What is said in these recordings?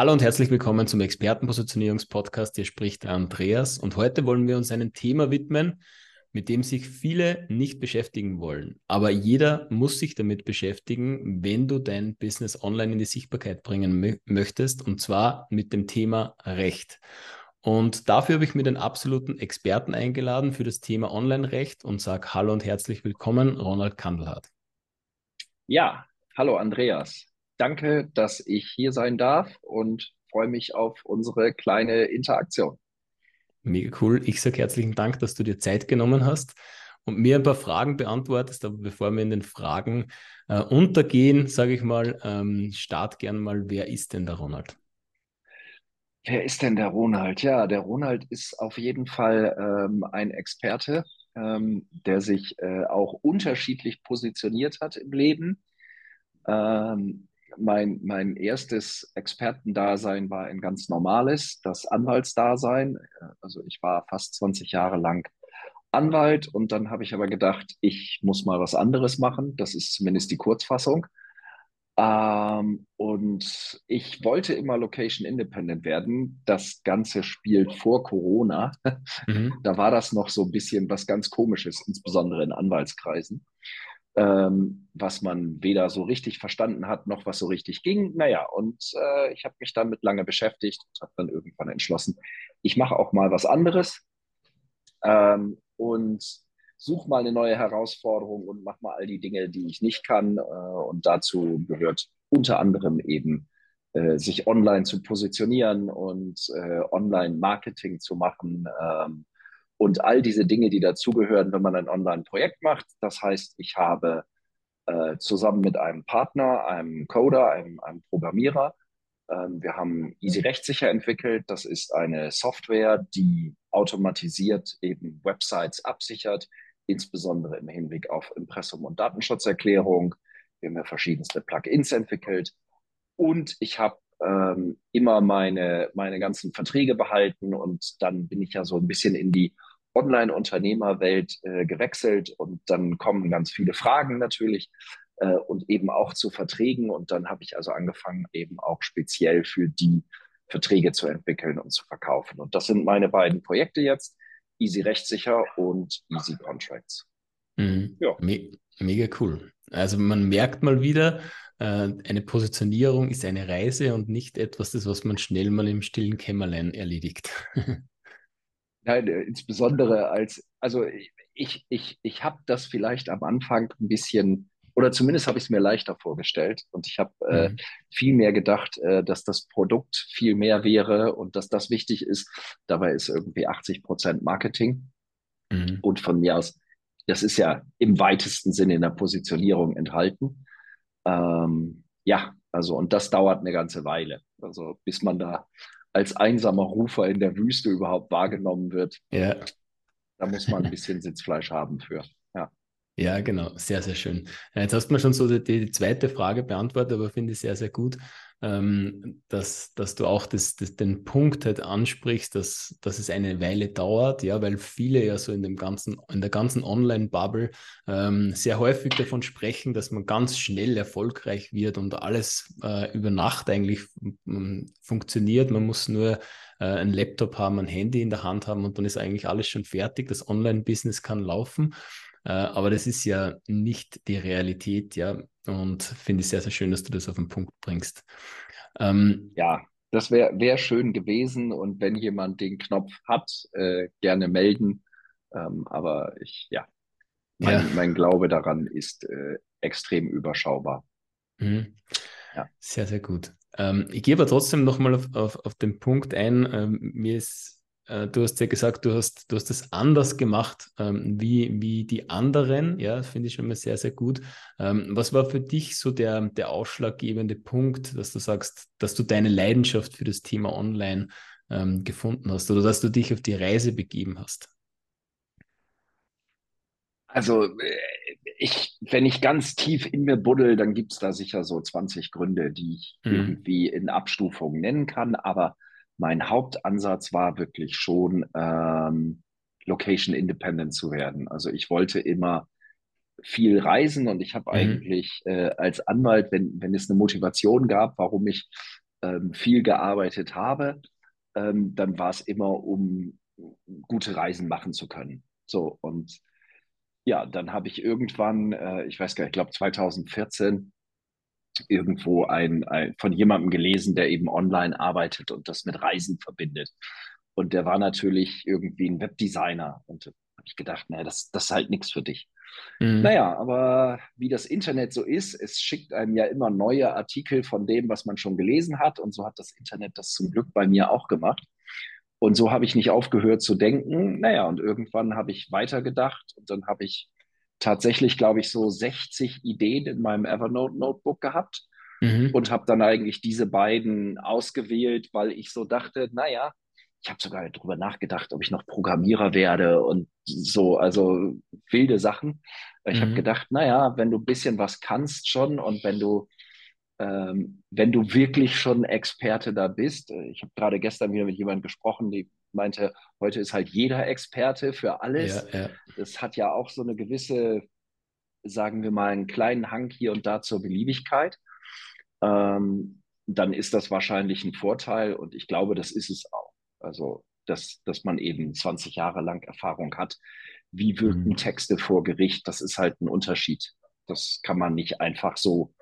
Hallo und herzlich willkommen zum Expertenpositionierungspodcast. Hier spricht Andreas und heute wollen wir uns einem Thema widmen, mit dem sich viele nicht beschäftigen wollen. Aber jeder muss sich damit beschäftigen, wenn du dein Business online in die Sichtbarkeit bringen möchtest, und zwar mit dem Thema Recht. Und dafür habe ich mir den absoluten Experten eingeladen für das Thema Online-Recht und sage Hallo und herzlich willkommen, Ronald Kandelhardt. Ja, hallo Andreas danke, dass ich hier sein darf und freue mich auf unsere kleine Interaktion. Mega cool. Ich sage herzlichen Dank, dass du dir Zeit genommen hast und mir ein paar Fragen beantwortest. Aber bevor wir in den Fragen äh, untergehen, sage ich mal, ähm, start gern mal, wer ist denn der Ronald? Wer ist denn der Ronald? Ja, der Ronald ist auf jeden Fall ähm, ein Experte, ähm, der sich äh, auch unterschiedlich positioniert hat im Leben. Ähm, mein, mein erstes Expertendasein war ein ganz normales, das Anwaltsdasein. Also ich war fast 20 Jahre lang Anwalt und dann habe ich aber gedacht, ich muss mal was anderes machen. Das ist zumindest die Kurzfassung. Ähm, und ich wollte immer Location Independent werden. Das Ganze spielt vor Corona. Mhm. Da war das noch so ein bisschen was ganz Komisches, insbesondere in Anwaltskreisen ähm, was man weder so richtig verstanden hat, noch was so richtig ging. Naja, und äh, ich habe mich damit lange beschäftigt und habe dann irgendwann entschlossen, ich mache auch mal was anderes ähm, und suche mal eine neue Herausforderung und mache mal all die Dinge, die ich nicht kann. Äh, und dazu gehört unter anderem eben äh, sich online zu positionieren und äh, Online-Marketing zu machen. Ähm, und all diese Dinge, die dazugehören, wenn man ein Online-Projekt macht. Das heißt, ich habe äh, zusammen mit einem Partner, einem Coder, einem, einem Programmierer, ähm, wir haben Easy Rechtssicher entwickelt. Das ist eine Software, die automatisiert eben Websites absichert, insbesondere im Hinblick auf Impressum und Datenschutzerklärung. Wir haben ja verschiedenste Plugins entwickelt. Und ich habe ähm, immer meine, meine ganzen Verträge behalten und dann bin ich ja so ein bisschen in die Online-Unternehmerwelt äh, gewechselt und dann kommen ganz viele Fragen natürlich äh, und eben auch zu Verträgen. Und dann habe ich also angefangen, eben auch speziell für die Verträge zu entwickeln und zu verkaufen. Und das sind meine beiden Projekte jetzt, Easy Rechtssicher und Easy Contracts. Mhm. Ja. Me mega cool. Also man merkt mal wieder, äh, eine Positionierung ist eine Reise und nicht etwas, das was man schnell mal im stillen Kämmerlein erledigt. Nein, äh, insbesondere als, also ich, ich, ich habe das vielleicht am Anfang ein bisschen, oder zumindest habe ich es mir leichter vorgestellt und ich habe äh, mhm. äh, viel mehr gedacht, äh, dass das Produkt viel mehr wäre und dass das wichtig ist. Dabei ist irgendwie 80 Prozent Marketing mhm. und von mir aus, das ist ja im weitesten Sinne in der Positionierung enthalten. Ähm, ja, also und das dauert eine ganze Weile, also bis man da als einsamer Rufer in der Wüste überhaupt wahrgenommen wird. Ja. Da muss man ein bisschen Sitzfleisch haben für. Ja. Genau. Sehr, sehr schön. Jetzt hast du mir schon so die, die zweite Frage beantwortet, aber finde ich sehr, sehr gut ähm, dass, dass du auch das, das, den Punkt halt ansprichst, dass, dass es eine Weile dauert, ja, weil viele ja so in dem ganzen, in der ganzen Online-Bubble ähm, sehr häufig davon sprechen, dass man ganz schnell erfolgreich wird und alles äh, über Nacht eigentlich funktioniert. Man muss nur äh, ein Laptop haben, ein Handy in der Hand haben und dann ist eigentlich alles schon fertig. Das Online-Business kann laufen. Äh, aber das ist ja nicht die Realität, ja. Und finde ich sehr, sehr schön, dass du das auf den Punkt bringst. Ähm, ja, das wäre wär schön gewesen. Und wenn jemand den Knopf hat, äh, gerne melden. Ähm, aber ich, ja, mein, ja. mein Glaube daran ist äh, extrem überschaubar. Mhm. Ja. Sehr, sehr gut. Ähm, ich gehe aber trotzdem nochmal auf, auf, auf den Punkt ein. Ähm, mir ist äh, du hast ja gesagt, du hast, du hast das anders gemacht ähm, wie, wie die anderen. Ja, finde ich schon mal sehr, sehr gut. Ähm, was war für dich so der, der ausschlaggebende Punkt, dass du sagst, dass du deine Leidenschaft für das Thema Online ähm, gefunden hast oder dass du dich auf die Reise begeben hast? Also äh, ich, wenn ich ganz tief in mir buddel, dann gibt es da sicher so 20 Gründe, die ich mhm. irgendwie in Abstufungen nennen kann. Aber mein Hauptansatz war wirklich schon, ähm, Location Independent zu werden. Also ich wollte immer viel reisen und ich habe mhm. eigentlich äh, als Anwalt, wenn, wenn es eine Motivation gab, warum ich ähm, viel gearbeitet habe, ähm, dann war es immer, um gute Reisen machen zu können. So, und ja, dann habe ich irgendwann, äh, ich weiß gar nicht, ich glaube 2014, irgendwo ein, ein, von jemandem gelesen, der eben online arbeitet und das mit Reisen verbindet. Und der war natürlich irgendwie ein Webdesigner. Und da habe ich gedacht, naja, das, das ist halt nichts für dich. Mhm. Naja, aber wie das Internet so ist, es schickt einem ja immer neue Artikel von dem, was man schon gelesen hat. Und so hat das Internet das zum Glück bei mir auch gemacht. Und so habe ich nicht aufgehört zu denken. Naja, und irgendwann habe ich weitergedacht und dann habe ich tatsächlich, glaube ich, so 60 Ideen in meinem Evernote Notebook gehabt mhm. und habe dann eigentlich diese beiden ausgewählt, weil ich so dachte, naja, ich habe sogar darüber nachgedacht, ob ich noch Programmierer werde und so, also wilde Sachen. Ich mhm. habe gedacht, naja, wenn du ein bisschen was kannst schon und wenn du ähm, wenn du wirklich schon Experte da bist, ich habe gerade gestern wieder mit jemandem gesprochen, die meinte, heute ist halt jeder Experte für alles. Ja, ja. Das hat ja auch so eine gewisse, sagen wir mal, einen kleinen Hang hier und da zur Beliebigkeit. Ähm, dann ist das wahrscheinlich ein Vorteil und ich glaube, das ist es auch. Also, dass, dass man eben 20 Jahre lang Erfahrung hat. Wie wirken mhm. Texte vor Gericht? Das ist halt ein Unterschied. Das kann man nicht einfach so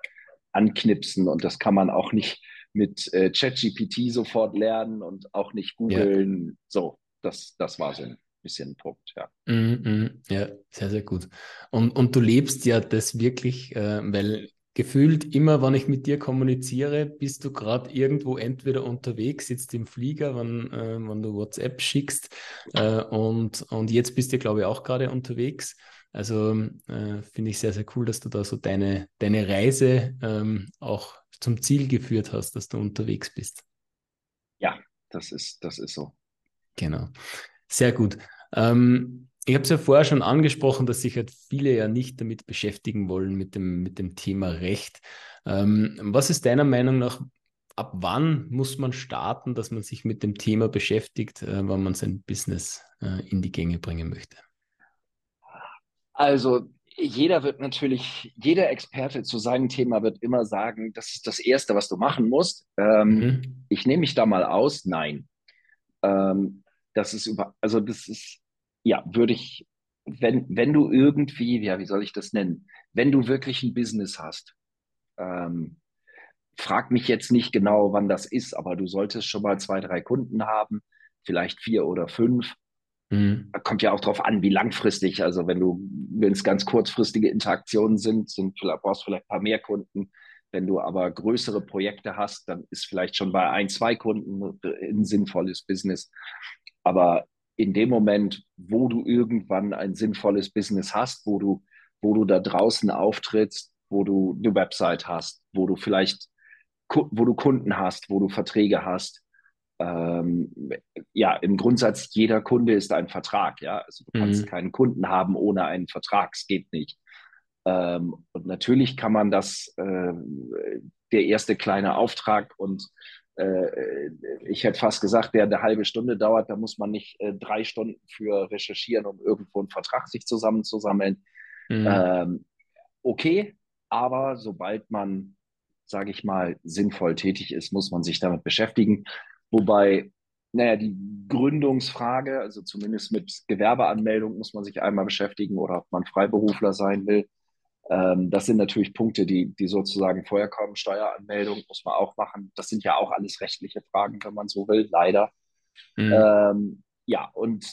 anknipsen und das kann man auch nicht mit äh, ChatGPT sofort lernen und auch nicht googeln. Ja. So, das, das war so ein bisschen ein Punkt, ja. Mm, mm, ja, sehr, sehr gut. Und, und du lebst ja das wirklich, äh, weil gefühlt immer, wenn ich mit dir kommuniziere, bist du gerade irgendwo entweder unterwegs, sitzt im Flieger, wenn, äh, wenn du WhatsApp schickst äh, und, und jetzt bist du, glaube ich, auch gerade unterwegs. Also äh, finde ich sehr, sehr cool, dass du da so deine, deine Reise ähm, auch zum Ziel geführt hast, dass du unterwegs bist. Ja, das ist, das ist so. Genau. Sehr gut. Ähm, ich habe es ja vorher schon angesprochen, dass sich halt viele ja nicht damit beschäftigen wollen, mit dem, mit dem Thema Recht. Ähm, was ist deiner Meinung nach, ab wann muss man starten, dass man sich mit dem Thema beschäftigt, äh, wenn man sein Business äh, in die Gänge bringen möchte? Also jeder wird natürlich, jeder Experte zu seinem Thema wird immer sagen, das ist das Erste, was du machen musst. Ähm, mhm. Ich nehme mich da mal aus. Nein. Ähm, das ist über, also das ist ja, würde ich, wenn, wenn du irgendwie, ja, wie soll ich das nennen, wenn du wirklich ein Business hast, ähm, frag mich jetzt nicht genau, wann das ist, aber du solltest schon mal zwei, drei Kunden haben, vielleicht vier oder fünf. Mhm. Kommt ja auch darauf an, wie langfristig. Also wenn du, wenn es ganz kurzfristige Interaktionen sind, sind brauchst du vielleicht ein paar mehr Kunden. Wenn du aber größere Projekte hast, dann ist vielleicht schon bei ein, zwei Kunden ein sinnvolles Business. Aber in dem Moment, wo du irgendwann ein sinnvolles Business hast, wo du, wo du da draußen auftrittst, wo du eine Website hast, wo du vielleicht, wo du Kunden hast, wo du Verträge hast. Ähm, ja, im Grundsatz, jeder Kunde ist ein Vertrag, ja. Also du kannst mhm. keinen Kunden haben ohne einen Vertrag, es geht nicht. Ähm, und natürlich kann man das, äh, der erste kleine Auftrag und äh, ich hätte fast gesagt, der eine halbe Stunde dauert, da muss man nicht äh, drei Stunden für recherchieren, um irgendwo einen Vertrag sich zusammenzusammeln. Mhm. Ähm, okay, aber sobald man, sage ich mal, sinnvoll tätig ist, muss man sich damit beschäftigen. Wobei, naja, die Gründungsfrage, also zumindest mit Gewerbeanmeldung muss man sich einmal beschäftigen oder ob man Freiberufler sein will. Ähm, das sind natürlich Punkte, die, die sozusagen vorher kommen. Steueranmeldung muss man auch machen. Das sind ja auch alles rechtliche Fragen, wenn man so will, leider. Mhm. Ähm, ja, und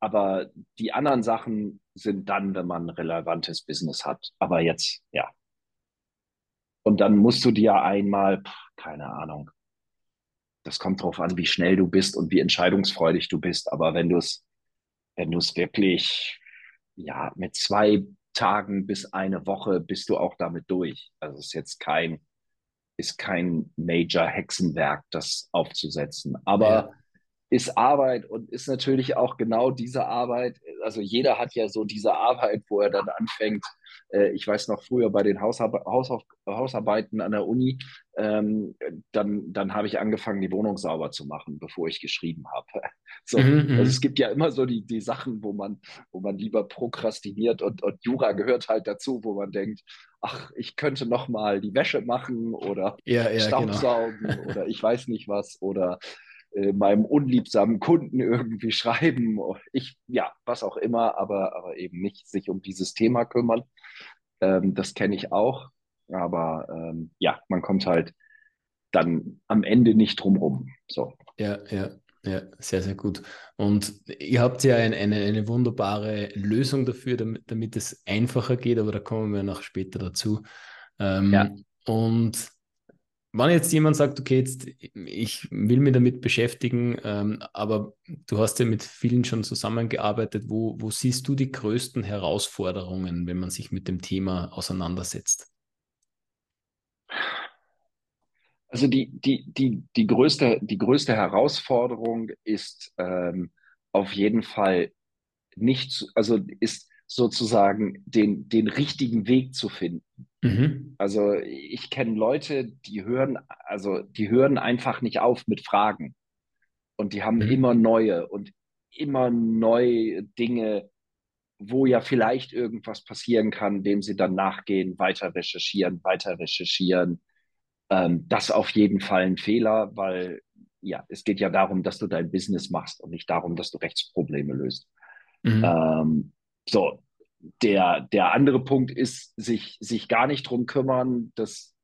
aber die anderen Sachen sind dann, wenn man ein relevantes Business hat. Aber jetzt, ja. Und dann musst du dir einmal, keine Ahnung, das kommt drauf an, wie schnell du bist und wie entscheidungsfreudig du bist. Aber wenn du es, wenn du es wirklich, ja, mit zwei Tagen bis eine Woche bist du auch damit durch. Also es ist jetzt kein, ist kein Major Hexenwerk, das aufzusetzen. Aber ja. Ist Arbeit und ist natürlich auch genau diese Arbeit. Also jeder hat ja so diese Arbeit, wo er dann anfängt. Äh, ich weiß noch früher bei den Hausar Hausar Hausarbeiten an der Uni, ähm, dann, dann habe ich angefangen, die Wohnung sauber zu machen, bevor ich geschrieben habe. So, mhm, also mhm. es gibt ja immer so die, die Sachen, wo man, wo man lieber prokrastiniert und, und Jura gehört halt dazu, wo man denkt, ach, ich könnte noch mal die Wäsche machen oder ja, ja, genau. Staubsaugen genau. oder ich weiß nicht was oder äh, meinem unliebsamen Kunden irgendwie schreiben. Ich, ja, was auch immer, aber, aber eben nicht sich um dieses Thema kümmern. Ähm, das kenne ich auch. Aber ähm, ja, man kommt halt dann am Ende nicht drum rum. So. Ja, ja. Ja, sehr, sehr gut. Und ihr habt ja ein, eine, eine wunderbare Lösung dafür, damit, damit es einfacher geht, aber da kommen wir noch später dazu. Ähm, ja. Und wenn jetzt jemand sagt, okay, jetzt ich will mich damit beschäftigen, ähm, aber du hast ja mit vielen schon zusammengearbeitet, wo, wo siehst du die größten Herausforderungen, wenn man sich mit dem Thema auseinandersetzt? Also die, die, die, die, größte, die größte Herausforderung ist ähm, auf jeden Fall nicht, also ist sozusagen den, den richtigen Weg zu finden. Mhm. Also ich kenne Leute, die hören, also die hören einfach nicht auf mit Fragen. Und die haben mhm. immer neue und immer neue Dinge, wo ja vielleicht irgendwas passieren kann, dem sie dann nachgehen, weiter recherchieren, weiter recherchieren ähm, das auf jeden Fall ein Fehler, weil ja, es geht ja darum, dass du dein Business machst und nicht darum, dass du Rechtsprobleme löst. Mhm. Ähm, so, der, der andere Punkt ist, sich, sich gar nicht drum kümmern. Das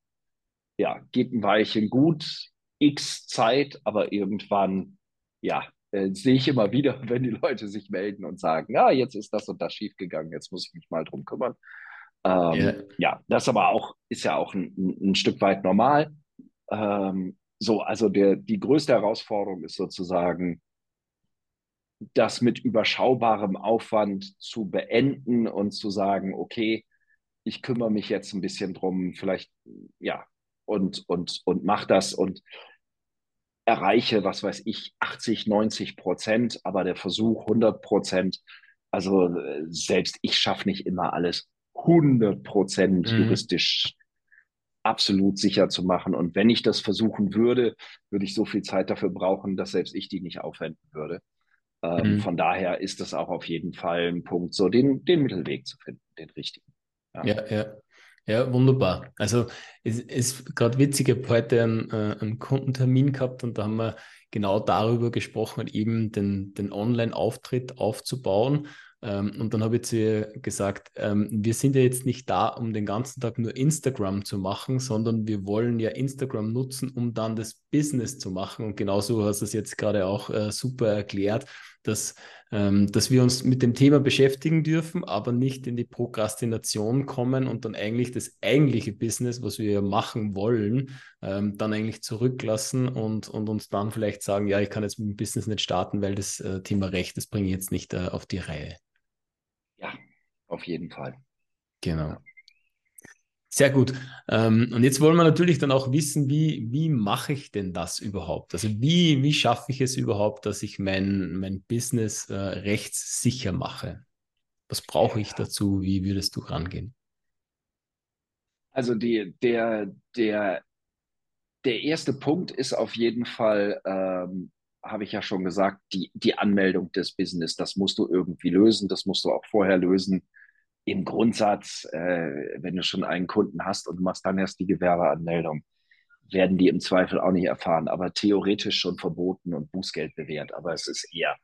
ja, geht ein Weilchen gut, x Zeit, aber irgendwann, ja, äh, sehe ich immer wieder, wenn die Leute sich melden und sagen, ja, jetzt ist das und das schiefgegangen, jetzt muss ich mich mal drum kümmern. Ähm, yeah. Ja, das aber auch ist ja auch ein, ein Stück weit normal. Ähm, so, also der, die größte Herausforderung ist sozusagen, das mit überschaubarem Aufwand zu beenden und zu sagen, okay, ich kümmere mich jetzt ein bisschen drum, vielleicht, ja, und, und, und mach das und erreiche, was weiß ich, 80, 90 Prozent, aber der Versuch 100 Prozent. Also selbst ich schaffe nicht immer alles. 100 Prozent mhm. juristisch absolut sicher zu machen. Und wenn ich das versuchen würde, würde ich so viel Zeit dafür brauchen, dass selbst ich die nicht aufwenden würde. Ähm, mhm. Von daher ist das auch auf jeden Fall ein Punkt, so den, den Mittelweg zu finden, den richtigen. Ja, ja. ja. ja wunderbar. Also es ist gerade witzig, ich habe heute einen, äh, einen Kundentermin gehabt und da haben wir genau darüber gesprochen, eben den, den Online-Auftritt aufzubauen ähm, und dann habe ich zu ihr gesagt, ähm, wir sind ja jetzt nicht da, um den ganzen Tag nur Instagram zu machen, sondern wir wollen ja Instagram nutzen, um dann das Business zu machen. Und genauso hast du es jetzt gerade auch äh, super erklärt, dass, ähm, dass wir uns mit dem Thema beschäftigen dürfen, aber nicht in die Prokrastination kommen und dann eigentlich das eigentliche Business, was wir machen wollen, ähm, dann eigentlich zurücklassen und, und uns dann vielleicht sagen, ja, ich kann jetzt mit dem Business nicht starten, weil das äh, Thema Recht, das bringe ich jetzt nicht äh, auf die Reihe. Ja, auf jeden Fall. Genau. Sehr gut. Ähm, und jetzt wollen wir natürlich dann auch wissen, wie, wie mache ich denn das überhaupt? Also wie, wie schaffe ich es überhaupt, dass ich mein, mein Business äh, rechtssicher mache? Was brauche ich dazu? Wie würdest du rangehen? Also die, der, der, der erste Punkt ist auf jeden Fall, ähm, habe ich ja schon gesagt, die, die Anmeldung des Business, das musst du irgendwie lösen, das musst du auch vorher lösen. Im Grundsatz, äh, wenn du schon einen Kunden hast und machst dann erst die Gewerbeanmeldung, werden die im Zweifel auch nicht erfahren, aber theoretisch schon verboten und Bußgeld bewährt. Aber es ist eher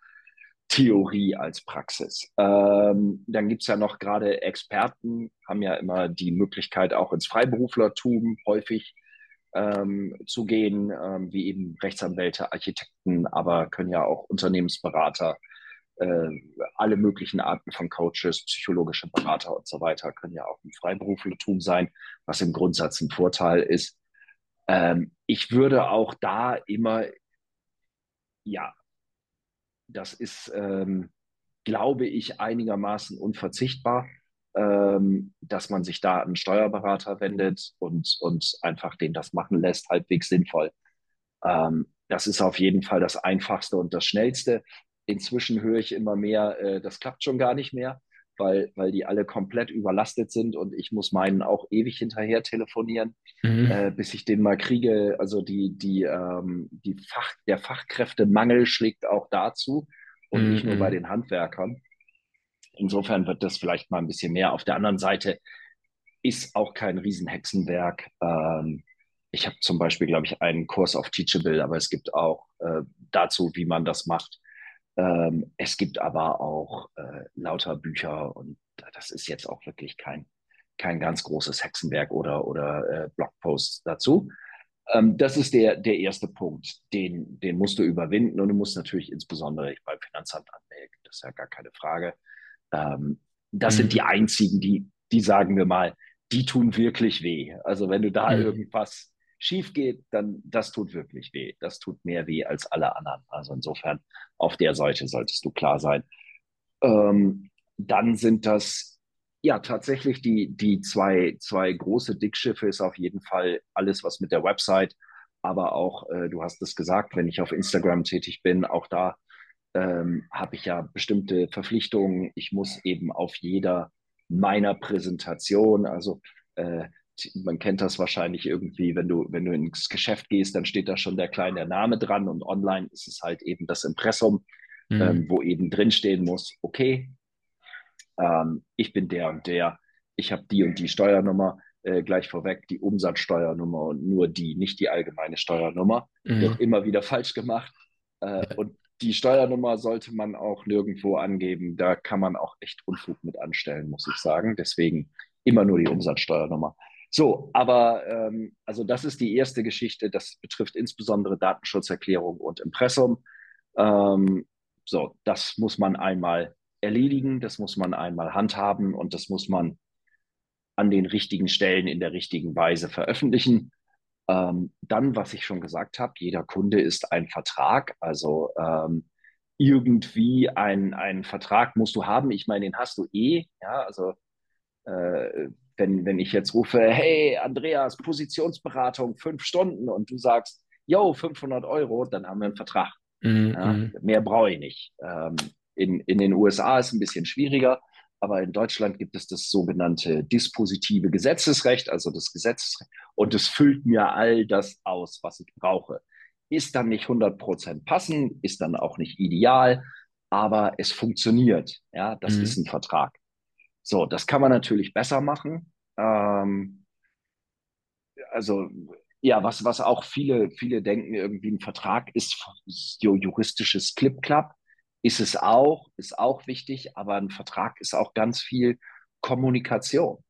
Theorie als Praxis. Ähm, dann gibt es ja noch gerade Experten, haben ja immer die Möglichkeit, auch ins Freiberuflertum häufig ähm, zu gehen, ähm, wie eben Rechtsanwälte, Architekten, aber können ja auch Unternehmensberater, äh, alle möglichen Arten von Coaches, psychologische Berater und so weiter können ja auch im Freiberuflertum sein, was im Grundsatz ein Vorteil ist. Ähm, ich würde auch da immer, ja, das ist, ähm, glaube ich, einigermaßen unverzichtbar ähm, dass man sich da an einen Steuerberater wendet und, und einfach den das machen lässt, halbwegs sinnvoll. Ähm, das ist auf jeden Fall das Einfachste und das Schnellste. Inzwischen höre ich immer mehr, äh, das klappt schon gar nicht mehr, weil, weil die alle komplett überlastet sind und ich muss meinen auch ewig hinterher telefonieren, mhm. äh, bis ich den mal kriege. Also die, die, ähm, die Fach, der Fachkräftemangel schlägt auch dazu und mhm. nicht nur bei mhm. den Handwerkern. Insofern wird das vielleicht mal ein bisschen mehr. Auf der anderen Seite, ist auch kein Riesenhexenwerk. Ähm, ich habe zum Beispiel, glaube ich, einen Kurs auf Teachable, aber es gibt auch äh, dazu, wie man das macht. Ähm, es gibt aber auch äh, lauter Bücher und das ist jetzt auch wirklich kein, kein ganz großes Hexenwerk oder, oder äh, Blogposts dazu. Ähm, das ist der, der erste Punkt, den, den musst du überwinden und du musst natürlich insbesondere beim Finanzamt anmelden. Das ist ja gar keine Frage. Ähm, das mhm. sind die einzigen, die, die sagen wir mal, die tun wirklich weh. Also wenn du da mhm. irgendwas schief geht, dann das tut wirklich weh. Das tut mehr weh als alle anderen. Also insofern auf der Seite solltest du klar sein. Ähm, dann sind das ja tatsächlich die, die zwei, zwei große Dickschiffe ist auf jeden Fall alles, was mit der Website, aber auch, äh, du hast es gesagt, wenn ich auf Instagram tätig bin, auch da ähm, habe ich ja bestimmte Verpflichtungen. Ich muss eben auf jeder meiner Präsentation, also äh, man kennt das wahrscheinlich irgendwie, wenn du, wenn du ins Geschäft gehst, dann steht da schon der kleine Name dran und online ist es halt eben das Impressum, mhm. ähm, wo eben drinstehen muss, okay, ähm, ich bin der und der, ich habe die und die Steuernummer, äh, gleich vorweg die Umsatzsteuernummer und nur die, nicht die allgemeine Steuernummer, mhm. wird immer wieder falsch gemacht. Äh, ja. Und die Steuernummer sollte man auch nirgendwo angeben. Da kann man auch echt Unfug mit anstellen, muss ich sagen. Deswegen immer nur die Umsatzsteuernummer. So, aber ähm, also das ist die erste Geschichte. Das betrifft insbesondere Datenschutzerklärung und Impressum. Ähm, so, das muss man einmal erledigen, das muss man einmal handhaben und das muss man an den richtigen Stellen in der richtigen Weise veröffentlichen. Ähm, dann, was ich schon gesagt habe, jeder Kunde ist ein Vertrag. Also ähm, irgendwie ein, ein Vertrag musst du haben. Ich meine, den hast du eh. Ja, also äh, wenn, wenn ich jetzt rufe, hey Andreas, Positionsberatung, fünf Stunden und du sagst, yo, 500 Euro, dann haben wir einen Vertrag. Mhm. Ja, mhm. mehr brauche ich nicht. Ähm, in, in den USA ist es ein bisschen schwieriger aber in Deutschland gibt es das sogenannte dispositive Gesetzesrecht, also das Gesetzesrecht, und es füllt mir all das aus, was ich brauche. Ist dann nicht 100% passend, ist dann auch nicht ideal, aber es funktioniert. Ja, das mhm. ist ein Vertrag. So, das kann man natürlich besser machen. Ähm, also ja, was, was auch viele, viele denken, irgendwie ein Vertrag ist juristisches Clip-Clap ist es auch, ist auch wichtig, aber ein Vertrag ist auch ganz viel Kommunikation.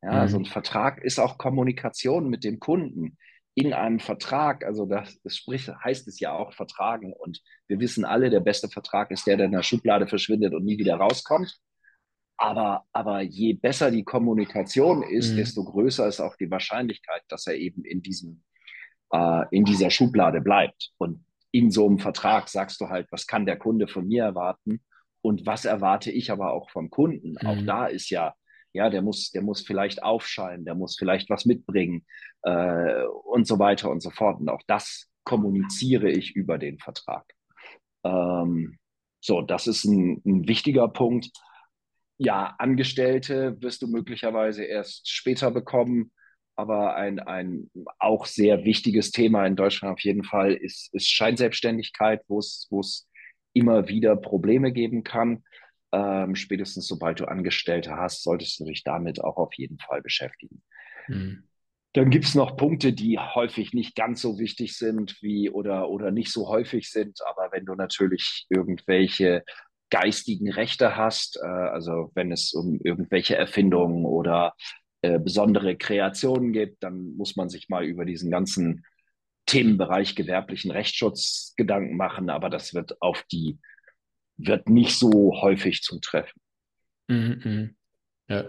Ja, mhm. also ein Vertrag ist auch Kommunikation mit dem Kunden. In einem Vertrag, also das, das spricht, heißt es ja auch vertragen. Und wir wissen alle, der beste Vertrag ist der, der in der Schublade verschwindet und nie wieder rauskommt. Aber, aber je besser die Kommunikation ist, mhm. desto größer ist auch die Wahrscheinlichkeit, dass er eben in diesem, äh, in dieser Schublade bleibt. Und in so einem Vertrag sagst du halt, was kann der Kunde von mir erwarten und was erwarte ich aber auch vom Kunden. Mhm. Auch da ist ja, ja, der muss, der muss vielleicht aufscheinen, der muss vielleicht was mitbringen äh, und so weiter und so fort. Und auch das kommuniziere ich über den Vertrag. Ähm, so, das ist ein, ein wichtiger Punkt. Ja, Angestellte wirst du möglicherweise erst später bekommen aber ein, ein auch sehr wichtiges Thema in Deutschland auf jeden Fall ist, ist Scheinselbstständigkeit, wo es, immer wieder Probleme geben kann. Ähm, spätestens sobald du Angestellte hast, solltest du dich damit auch auf jeden Fall beschäftigen. Mhm. Dann gibt es noch Punkte, die häufig nicht ganz so wichtig sind wie oder, oder nicht so häufig sind, aber wenn du natürlich irgendwelche geistigen Rechte hast, äh, also wenn es um irgendwelche Erfindungen oder äh, besondere Kreationen gibt, dann muss man sich mal über diesen ganzen Themenbereich gewerblichen Rechtsschutz Gedanken machen, aber das wird auf die, wird nicht so häufig zutreffen. Mhm, mhm. ja,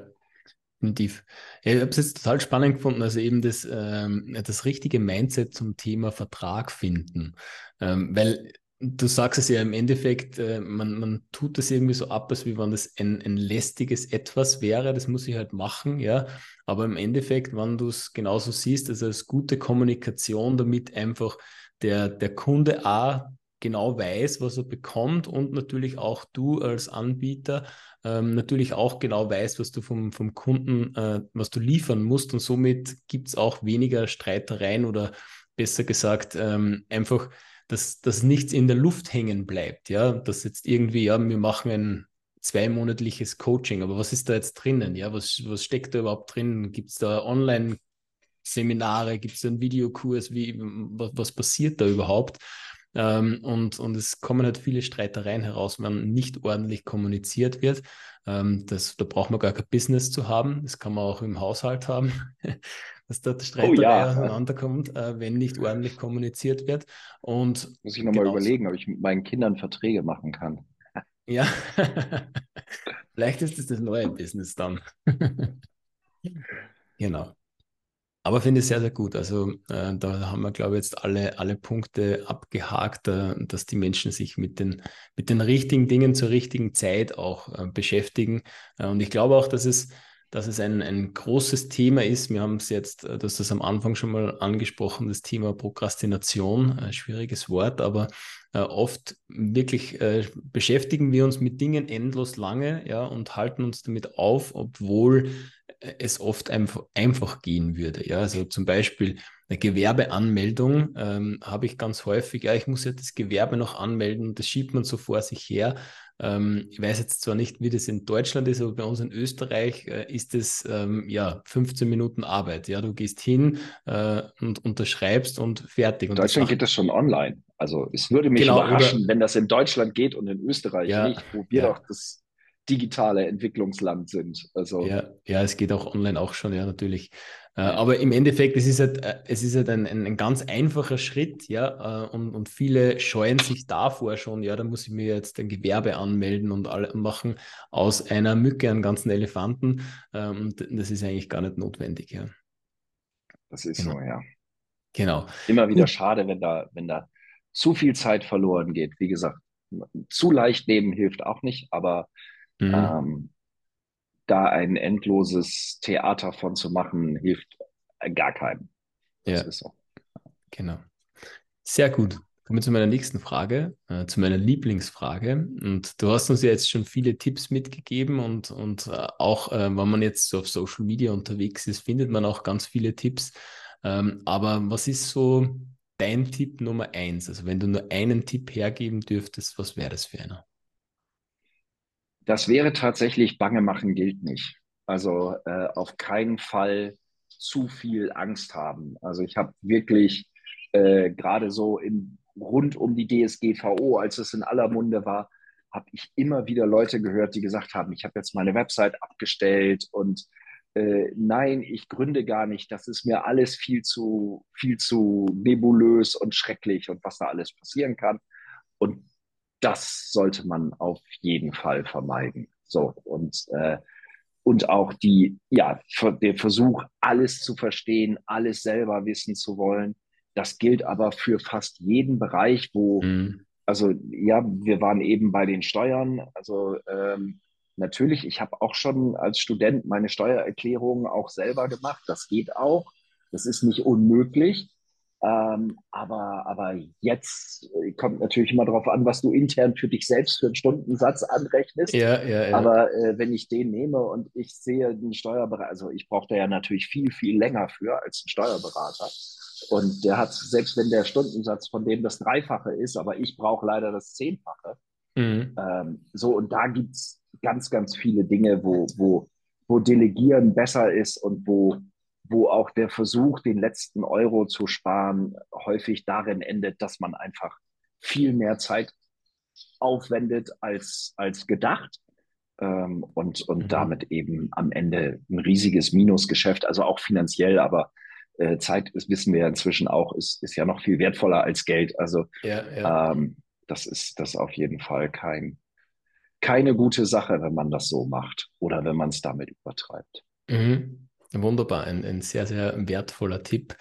definitiv. Ja, ich habe es jetzt total spannend gefunden, also eben das, ähm, das richtige Mindset zum Thema Vertrag finden. Ähm, weil Du sagst es ja im Endeffekt, äh, man, man tut das irgendwie so ab, als wenn das ein, ein lästiges Etwas wäre, das muss ich halt machen, ja. Aber im Endeffekt, wenn du es genauso siehst, also als gute Kommunikation, damit einfach der, der Kunde A genau weiß, was er bekommt und natürlich auch du als Anbieter ähm, natürlich auch genau weißt, was du vom, vom Kunden, äh, was du liefern musst und somit gibt es auch weniger Streitereien oder besser gesagt ähm, einfach dass, dass nichts in der Luft hängen bleibt, ja, dass jetzt irgendwie, ja, wir machen ein, zweimonatliches Coaching. Aber was ist da jetzt drinnen? Ja, was, was steckt da überhaupt drin? Gibt es da Online-Seminare? Gibt es da einen Videokurs? Wie, was, was passiert da überhaupt? Ähm, und, und es kommen halt viele Streitereien heraus, wenn nicht ordentlich kommuniziert wird. Ähm, das, da braucht man gar kein Business zu haben. Das kann man auch im Haushalt haben, dass dort Streiterei oh, ja. auseinanderkommt, äh, wenn nicht ordentlich kommuniziert wird. Und Muss ich nochmal überlegen, ob ich mit meinen Kindern Verträge machen kann. Ja, vielleicht ist es das neue Business dann. genau. Aber finde ich sehr, sehr gut. Also äh, da haben wir, glaube ich, jetzt alle, alle Punkte abgehakt, äh, dass die Menschen sich mit den, mit den richtigen Dingen zur richtigen Zeit auch äh, beschäftigen. Äh, und ich glaube auch, dass es, dass es ein, ein großes Thema ist. Wir haben es jetzt, äh, das ist am Anfang schon mal angesprochen, das Thema Prokrastination, ein schwieriges Wort, aber äh, oft wirklich beschäftigen wir uns mit Dingen endlos lange ja, und halten uns damit auf, obwohl es oft einfach, einfach gehen würde. Ja, also zum Beispiel eine Gewerbeanmeldung ähm, habe ich ganz häufig, ja, ich muss ja das Gewerbe noch anmelden, das schiebt man so vor sich her. Ähm, ich weiß jetzt zwar nicht, wie das in Deutschland ist, aber bei uns in Österreich äh, ist es ähm, ja 15 Minuten Arbeit. Ja, du gehst hin äh, und unterschreibst und fertig. In Deutschland geht das schon online. Also es würde mich genau, überraschen, oder, wenn das in Deutschland geht und in Österreich ja, nicht, wo wir ja. doch das digitale Entwicklungsland sind. Also ja, ja, es geht auch online auch schon, ja, natürlich. Äh, aber im Endeffekt, es ist halt, äh, es ist halt ein, ein, ein ganz einfacher Schritt, ja, äh, und, und viele scheuen sich davor schon, ja, da muss ich mir jetzt ein Gewerbe anmelden und alle machen aus einer Mücke einen ganzen Elefanten. Ähm, und das ist eigentlich gar nicht notwendig, ja. Das ist genau. so, ja. Genau. Immer wieder Gut. schade, wenn da, wenn da zu viel Zeit verloren geht. Wie gesagt, zu leicht nehmen hilft auch nicht, aber Mhm. Ähm, da ein endloses Theater von zu machen, hilft gar keinem. Das ja. ist so. Genau. Sehr gut. Kommen wir zu meiner nächsten Frage, äh, zu meiner Lieblingsfrage. Und du hast uns ja jetzt schon viele Tipps mitgegeben und, und äh, auch, äh, wenn man jetzt so auf Social Media unterwegs ist, findet man auch ganz viele Tipps. Ähm, aber was ist so dein Tipp Nummer eins? Also wenn du nur einen Tipp hergeben dürftest, was wäre das für einer? Das wäre tatsächlich Bange machen gilt nicht. Also äh, auf keinen Fall zu viel Angst haben. Also ich habe wirklich äh, gerade so im, rund um die DSGVO, als es in aller Munde war, habe ich immer wieder Leute gehört, die gesagt haben, ich habe jetzt meine Website abgestellt und äh, nein, ich gründe gar nicht. Das ist mir alles viel zu, viel zu nebulös und schrecklich und was da alles passieren kann. Und das sollte man auf jeden Fall vermeiden. So und äh, und auch die ja der Versuch alles zu verstehen, alles selber wissen zu wollen. Das gilt aber für fast jeden Bereich, wo mhm. also ja wir waren eben bei den Steuern. Also ähm, natürlich, ich habe auch schon als Student meine Steuererklärungen auch selber gemacht. Das geht auch. Das ist nicht unmöglich. Ähm, aber, aber jetzt äh, kommt natürlich immer darauf an, was du intern für dich selbst für einen Stundensatz anrechnest. Ja, ja, ja. Aber äh, wenn ich den nehme und ich sehe den Steuerberater, also ich brauche da ja natürlich viel, viel länger für als ein Steuerberater. Und der hat, selbst wenn der Stundensatz von dem das Dreifache ist, aber ich brauche leider das Zehnfache. Mhm. Ähm, so, und da gibt es ganz, ganz viele Dinge, wo, wo, wo Delegieren besser ist und wo wo auch der Versuch, den letzten Euro zu sparen, häufig darin endet, dass man einfach viel mehr Zeit aufwendet als, als gedacht ähm, und, und mhm. damit eben am Ende ein riesiges Minusgeschäft, also auch finanziell, aber äh, Zeit, das wissen wir ja inzwischen auch, ist, ist ja noch viel wertvoller als Geld. Also ja, ja. Ähm, das ist das auf jeden Fall kein, keine gute Sache, wenn man das so macht oder wenn man es damit übertreibt. Mhm. Wunderbar, ein, ein sehr, sehr wertvoller Tipp.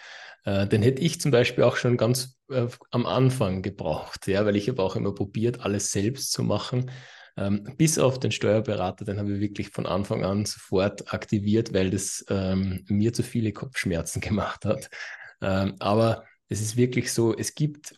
Äh, den hätte ich zum Beispiel auch schon ganz äh, am Anfang gebraucht, ja, weil ich habe auch immer probiert, alles selbst zu machen. Ähm, bis auf den Steuerberater, den habe ich wirklich von Anfang an sofort aktiviert, weil das ähm, mir zu viele Kopfschmerzen gemacht hat. Ähm, aber es ist wirklich so, es gibt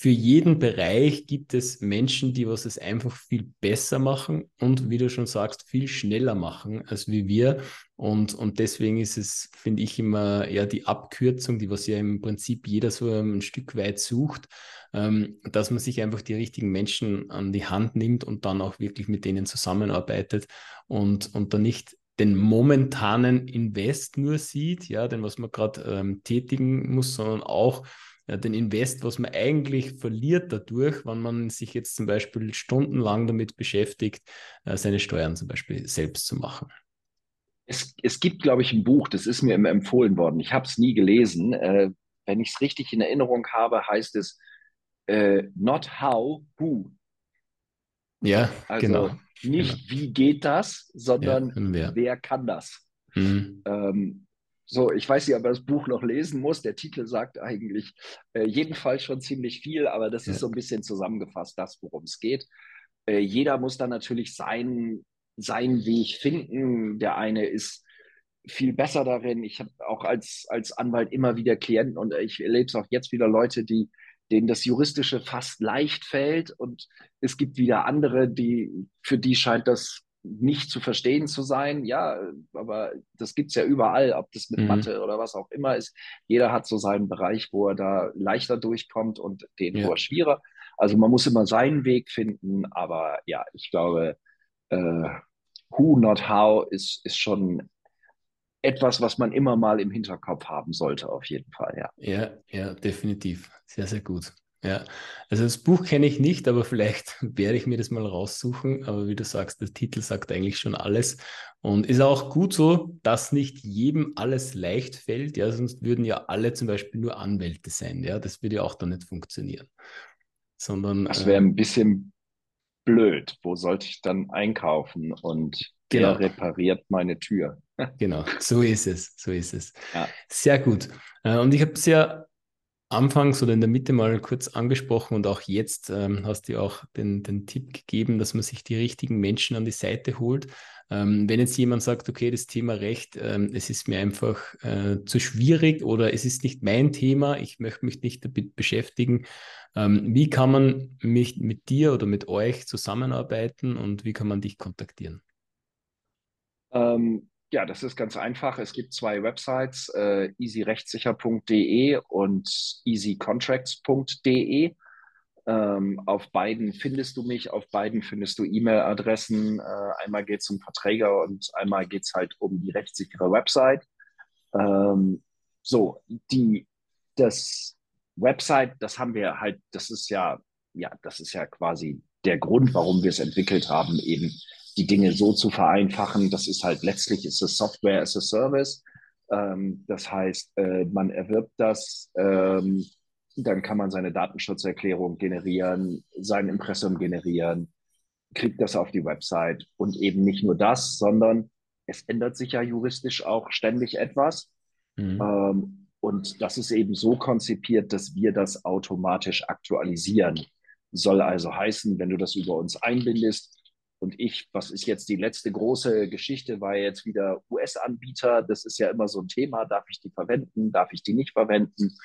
für jeden Bereich gibt es Menschen, die was es einfach viel besser machen und wie du schon sagst, viel schneller machen als wie wir. Und, und deswegen ist es, finde ich, immer eher die Abkürzung, die was ja im Prinzip jeder so ein Stück weit sucht, ähm, dass man sich einfach die richtigen Menschen an die Hand nimmt und dann auch wirklich mit denen zusammenarbeitet und, und dann nicht den momentanen Invest nur sieht, ja, den was man gerade ähm, tätigen muss, sondern auch ja, den Invest, was man eigentlich verliert dadurch, wenn man sich jetzt zum Beispiel stundenlang damit beschäftigt, äh, seine Steuern zum Beispiel selbst zu machen. Es, es gibt, glaube ich, ein Buch, das ist mir immer empfohlen worden. Ich habe es nie gelesen. Äh, wenn ich es richtig in Erinnerung habe, heißt es äh, Not How, Who. Ja, also genau. Nicht genau. wie geht das, sondern ja, wer. wer. kann das. Mhm. Ähm, so, ich weiß nicht, ob er das Buch noch lesen muss. Der Titel sagt eigentlich äh, jedenfalls schon ziemlich viel, aber das ja. ist so ein bisschen zusammengefasst, das, worum es geht. Äh, jeder muss dann natürlich sein, seinen Weg finden. Der eine ist viel besser darin. Ich habe auch als, als Anwalt immer wieder Klienten und ich erlebe es auch jetzt wieder Leute, die denen das Juristische fast leicht fällt und es gibt wieder andere, die für die scheint das nicht zu verstehen zu sein. Ja, aber das gibt es ja überall, ob das mit mhm. Mathe oder was auch immer ist. Jeder hat so seinen Bereich, wo er da leichter durchkommt und den, ja. wo er schwieriger. Also man muss immer seinen Weg finden, aber ja, ich glaube, äh, who not how ist, ist schon etwas, was man immer mal im Hinterkopf haben sollte, auf jeden Fall, ja. Ja, ja, definitiv. Sehr, sehr gut. Ja, also das Buch kenne ich nicht, aber vielleicht werde ich mir das mal raussuchen. Aber wie du sagst, der Titel sagt eigentlich schon alles. Und ist auch gut so, dass nicht jedem alles leicht fällt. Ja, sonst würden ja alle zum Beispiel nur Anwälte sein. Ja, das würde ja auch dann nicht funktionieren. Sondern. Das wäre ein bisschen blöd. Wo sollte ich dann einkaufen und genau. wer repariert meine Tür? genau, so ist es. So ist es. Ja. Sehr gut. Äh, und ich habe es ja anfangs oder in der Mitte mal kurz angesprochen und auch jetzt ähm, hast du auch den, den Tipp gegeben, dass man sich die richtigen Menschen an die Seite holt. Ähm, wenn jetzt jemand sagt, okay, das Thema Recht, ähm, es ist mir einfach äh, zu schwierig oder es ist nicht mein Thema, ich möchte mich nicht damit beschäftigen, ähm, wie kann man mich mit dir oder mit euch zusammenarbeiten und wie kann man dich kontaktieren? Ja, das ist ganz einfach. Es gibt zwei Websites, äh, easyrechtssicher.de und easycontracts.de. Ähm, auf beiden findest du mich, auf beiden findest du E-Mail-Adressen. Äh, einmal geht es um Verträge und einmal geht es halt um die rechtssichere Website. Ähm, so, die, das Website, das haben wir halt, das ist ja, ja, das ist ja quasi der Grund, warum wir es entwickelt haben, eben die Dinge so zu vereinfachen. Das ist halt letztlich ist es Software as a Service. Ähm, das heißt, äh, man erwirbt das, ähm, dann kann man seine Datenschutzerklärung generieren, sein Impressum generieren, kriegt das auf die Website und eben nicht nur das, sondern es ändert sich ja juristisch auch ständig etwas. Mhm. Ähm, und das ist eben so konzipiert, dass wir das automatisch aktualisieren. Soll also heißen, wenn du das über uns einbindest, und ich, was ist jetzt die letzte große Geschichte, war jetzt wieder US-Anbieter. Das ist ja immer so ein Thema. Darf ich die verwenden? Darf ich die nicht verwenden?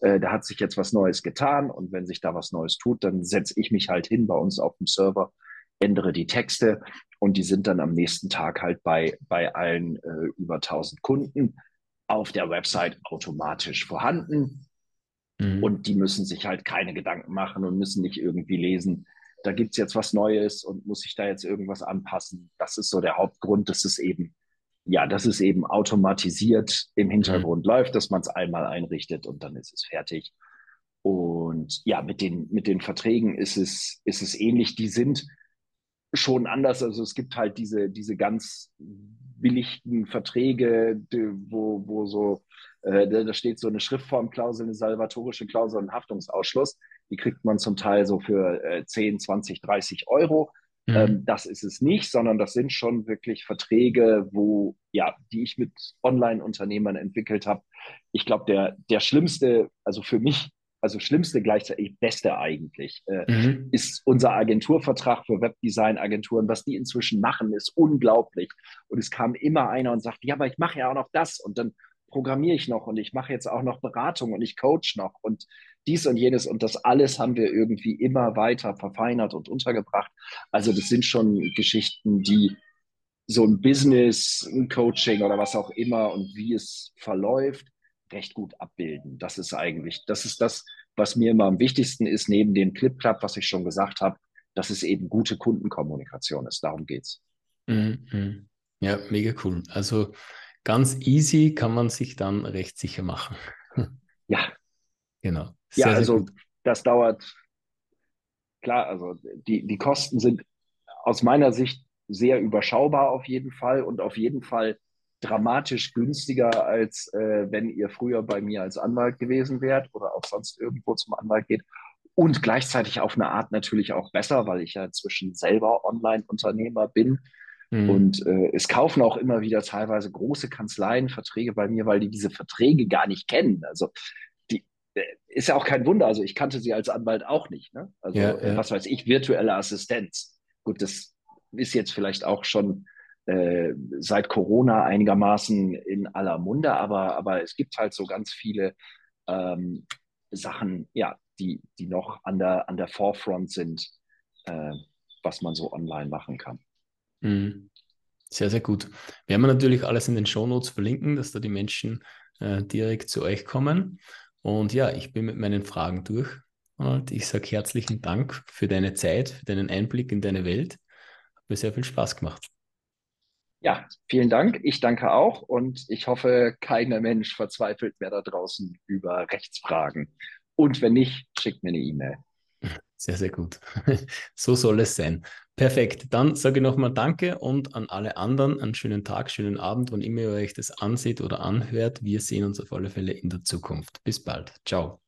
Äh, da hat sich jetzt was Neues getan. Und wenn sich da was Neues tut, dann setze ich mich halt hin bei uns auf dem Server, ändere die Texte und die sind dann am nächsten Tag halt bei, bei allen äh, über 1000 Kunden auf der Website automatisch vorhanden. Mhm. Und die müssen sich halt keine Gedanken machen und müssen nicht irgendwie lesen, da gibt es jetzt was Neues und muss ich da jetzt irgendwas anpassen. Das ist so der Hauptgrund, dass es eben, ja, dass es eben automatisiert im Hintergrund mhm. läuft, dass man es einmal einrichtet und dann ist es fertig. Und ja, mit den, mit den Verträgen ist es, ist es ähnlich. Die sind schon anders. Also es gibt halt diese, diese ganz billigen Verträge, wo, wo so, äh, da steht so eine Schriftformklausel, eine salvatorische Klausel und Haftungsausschluss. Die kriegt man zum Teil so für äh, 10, 20, 30 Euro. Mhm. Ähm, das ist es nicht, sondern das sind schon wirklich Verträge, wo, ja, die ich mit Online-Unternehmern entwickelt habe. Ich glaube, der, der schlimmste, also für mich, also schlimmste gleichzeitig beste eigentlich, äh, mhm. ist unser Agenturvertrag für Webdesign-Agenturen. Was die inzwischen machen, ist unglaublich. Und es kam immer einer und sagt, ja, aber ich mache ja auch noch das. Und dann programmiere ich noch und ich mache jetzt auch noch Beratung und ich coach noch und dies und jenes und das alles haben wir irgendwie immer weiter verfeinert und untergebracht. Also das sind schon Geschichten, die so ein Business, ein Coaching oder was auch immer und wie es verläuft, recht gut abbilden. Das ist eigentlich, das ist das, was mir immer am wichtigsten ist, neben dem Clip Club, was ich schon gesagt habe, dass es eben gute Kundenkommunikation ist. Darum geht's. Mhm, mhm. Ja, mega cool. Also ganz easy kann man sich dann recht sicher machen. Ja. Genau. Sehr, ja, also das dauert, klar, also die, die Kosten sind aus meiner Sicht sehr überschaubar auf jeden Fall und auf jeden Fall dramatisch günstiger, als äh, wenn ihr früher bei mir als Anwalt gewesen wärt oder auch sonst irgendwo zum Anwalt geht. Und gleichzeitig auf eine Art natürlich auch besser, weil ich ja inzwischen selber Online-Unternehmer bin. Mhm. Und äh, es kaufen auch immer wieder teilweise große Kanzleien Verträge bei mir, weil die diese Verträge gar nicht kennen. Also die äh, ist ja auch kein Wunder. Also ich kannte sie als Anwalt auch nicht. Ne? Also ja, ja. was weiß ich, virtuelle Assistenz. Gut, das ist jetzt vielleicht auch schon äh, seit Corona einigermaßen in aller Munde, aber, aber es gibt halt so ganz viele ähm, Sachen, ja, die, die noch an der, an der Forefront sind, äh, was man so online machen kann. Mhm. Sehr, sehr gut. Werden wir natürlich alles in den Shownotes verlinken, dass da die Menschen äh, direkt zu euch kommen. Und ja, ich bin mit meinen Fragen durch. Und ich sage herzlichen Dank für deine Zeit, für deinen Einblick in deine Welt. Hat mir sehr viel Spaß gemacht. Ja, vielen Dank. Ich danke auch und ich hoffe, keiner Mensch verzweifelt mehr da draußen über Rechtsfragen. Und wenn nicht, schickt mir eine E-Mail. Sehr, sehr gut. So soll es sein. Perfekt. Dann sage ich nochmal Danke und an alle anderen einen schönen Tag, schönen Abend, wann immer ihr euch das ansieht oder anhört. Wir sehen uns auf alle Fälle in der Zukunft. Bis bald. Ciao.